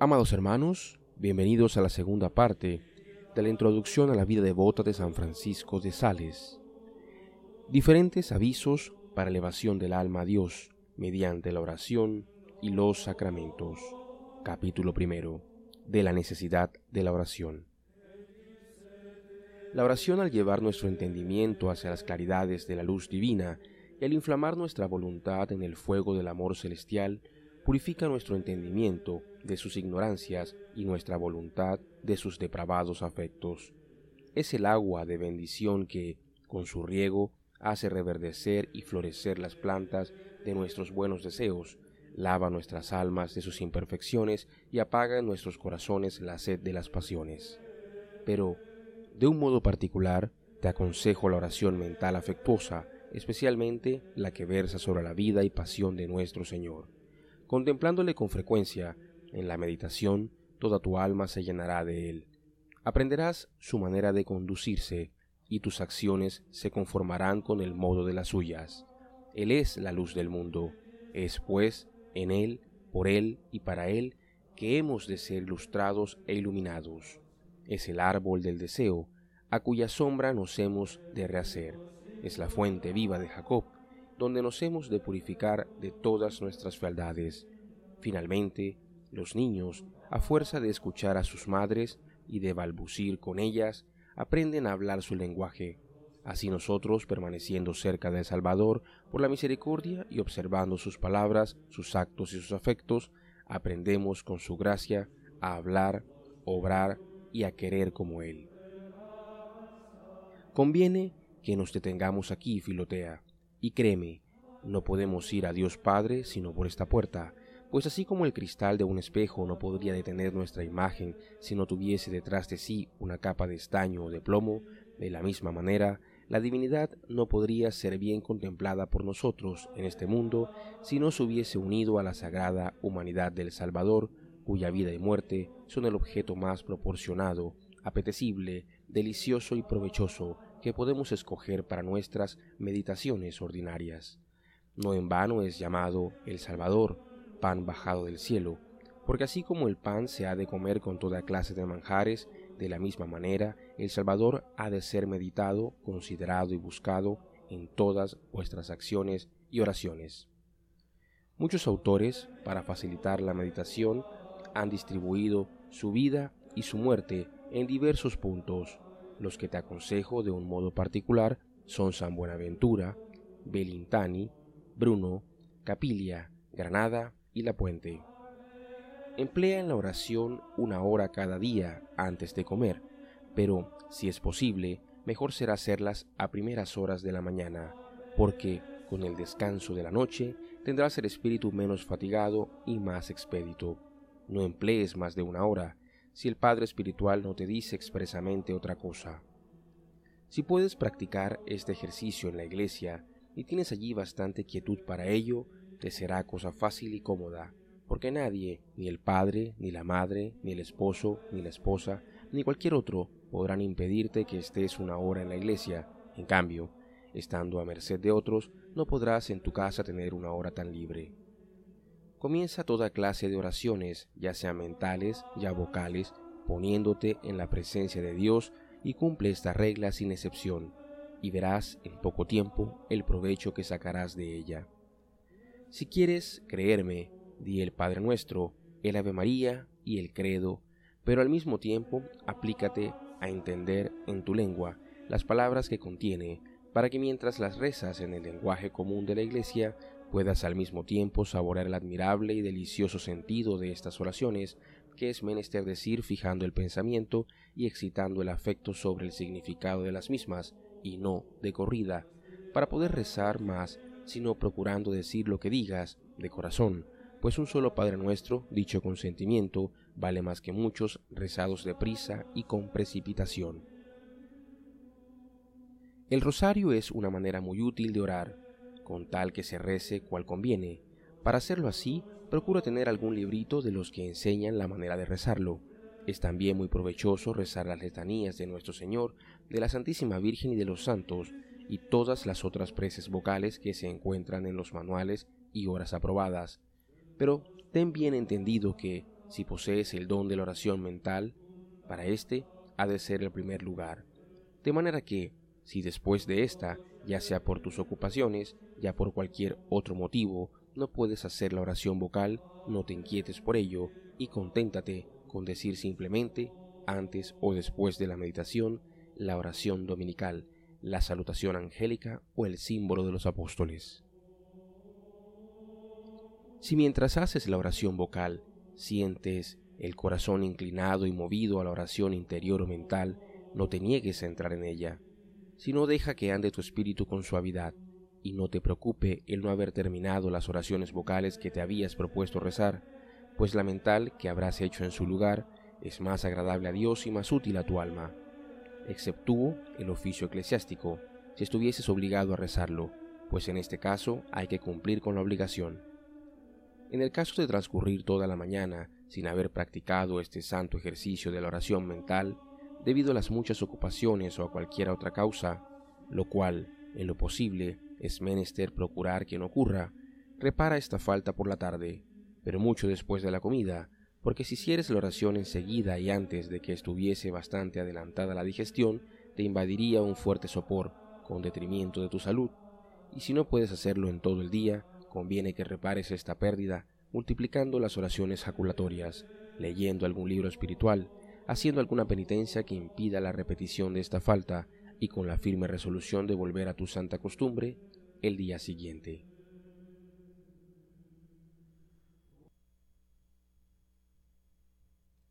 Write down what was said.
Amados hermanos, bienvenidos a la segunda parte de la introducción a la vida devota de San Francisco de Sales. Diferentes avisos para elevación del alma a Dios mediante la oración y los sacramentos. Capítulo primero de la necesidad de la oración. La oración al llevar nuestro entendimiento hacia las claridades de la luz divina y al inflamar nuestra voluntad en el fuego del amor celestial, purifica nuestro entendimiento de sus ignorancias y nuestra voluntad de sus depravados afectos. Es el agua de bendición que, con su riego, hace reverdecer y florecer las plantas de nuestros buenos deseos, lava nuestras almas de sus imperfecciones y apaga en nuestros corazones la sed de las pasiones. Pero, de un modo particular, te aconsejo la oración mental afectuosa, especialmente la que versa sobre la vida y pasión de nuestro Señor Contemplándole con frecuencia, en la meditación, toda tu alma se llenará de él. Aprenderás su manera de conducirse, y tus acciones se conformarán con el modo de las suyas. Él es la luz del mundo. Es pues en Él, por Él y para Él que hemos de ser ilustrados e iluminados. Es el árbol del deseo, a cuya sombra nos hemos de rehacer. Es la fuente viva de Jacob, donde nos hemos de purificar de todas nuestras fealdades. Finalmente, los niños, a fuerza de escuchar a sus madres y de balbucir con ellas, aprenden a hablar su lenguaje. Así nosotros, permaneciendo cerca del Salvador, por la misericordia y observando sus palabras, sus actos y sus afectos, aprendemos con su gracia a hablar, obrar y a querer como Él. Conviene que nos detengamos aquí, Filotea, y créeme, no podemos ir a Dios Padre sino por esta puerta, pues así como el cristal de un espejo no podría detener nuestra imagen si no tuviese detrás de sí una capa de estaño o de plomo, de la misma manera, la divinidad no podría ser bien contemplada por nosotros en este mundo si no se hubiese unido a la sagrada humanidad del Salvador, cuya vida y muerte son el objeto más proporcionado, apetecible, delicioso y provechoso que podemos escoger para nuestras meditaciones ordinarias. No en vano es llamado el Salvador, pan bajado del cielo, porque así como el pan se ha de comer con toda clase de manjares, de la misma manera el Salvador ha de ser meditado, considerado y buscado en todas vuestras acciones y oraciones. Muchos autores, para facilitar la meditación, han distribuido su vida y su muerte en diversos puntos, los que te aconsejo de un modo particular son San Buenaventura, Belintani, Bruno, Capilia, Granada y La Puente. Emplea en la oración una hora cada día antes de comer, pero, si es posible, mejor será hacerlas a primeras horas de la mañana, porque con el descanso de la noche tendrás el espíritu menos fatigado y más expedito. No emplees más de una hora, si el Padre Espiritual no te dice expresamente otra cosa. Si puedes practicar este ejercicio en la iglesia y tienes allí bastante quietud para ello, te será cosa fácil y cómoda, porque nadie, ni el padre, ni la madre, ni el esposo, ni la esposa, ni cualquier otro podrán impedirte que estés una hora en la iglesia. En cambio, estando a merced de otros, no podrás en tu casa tener una hora tan libre. Comienza toda clase de oraciones, ya sean mentales, ya vocales, poniéndote en la presencia de Dios y cumple esta regla sin excepción, y verás en poco tiempo el provecho que sacarás de ella. Si quieres creerme, di el Padre Nuestro, el Ave María y el Credo, pero al mismo tiempo aplícate a entender en tu lengua las palabras que contiene, para que mientras las rezas en el lenguaje común de la Iglesia puedas al mismo tiempo saborear el admirable y delicioso sentido de estas oraciones, que es menester decir fijando el pensamiento y excitando el afecto sobre el significado de las mismas, y no de corrida, para poder rezar más, sino procurando decir lo que digas de corazón, pues un solo Padre nuestro, dicho con sentimiento, vale más que muchos rezados de prisa y con precipitación. El rosario es una manera muy útil de orar, con tal que se rece cual conviene. Para hacerlo así, procura tener algún librito de los que enseñan la manera de rezarlo. Es también muy provechoso rezar las letanías de nuestro Señor, de la Santísima Virgen y de los santos, y todas las otras preces vocales que se encuentran en los manuales y horas aprobadas. Pero ten bien entendido que, Si posees el don de la oración mental, para éste ha de ser el primer lugar. De manera que, si después de esta, ya sea por tus ocupaciones, ya por cualquier otro motivo, no puedes hacer la oración vocal, no te inquietes por ello y conténtate con decir simplemente, antes o después de la meditación, la oración dominical, la salutación angélica o el símbolo de los apóstoles. Si mientras haces la oración vocal sientes el corazón inclinado y movido a la oración interior o mental, no te niegues a entrar en ella, sino deja que ande tu espíritu con suavidad, y no te preocupe el no haber terminado las oraciones vocales que te habías propuesto rezar, pues la mental que habrás hecho en su lugar es más agradable a Dios y más útil a tu alma, exceptúo el oficio eclesiástico, si estuvieses obligado a rezarlo, pues en este caso hay que cumplir con la obligación. En el caso de transcurrir toda la mañana sin haber practicado este santo ejercicio de la oración mental, debido a las muchas ocupaciones o a cualquier otra causa, lo cual, en lo posible, es menester procurar que no ocurra, repara esta falta por la tarde, pero mucho después de la comida, porque si hicieres la oración enseguida y antes de que estuviese bastante adelantada la digestión, te invadiría un fuerte sopor, con detrimento de tu salud, y si no puedes hacerlo en todo el día, conviene que repares esta pérdida multiplicando las oraciones jaculatorias, leyendo algún libro espiritual, haciendo alguna penitencia que impida la repetición de esta falta y con la firme resolución de volver a tu santa costumbre el día siguiente.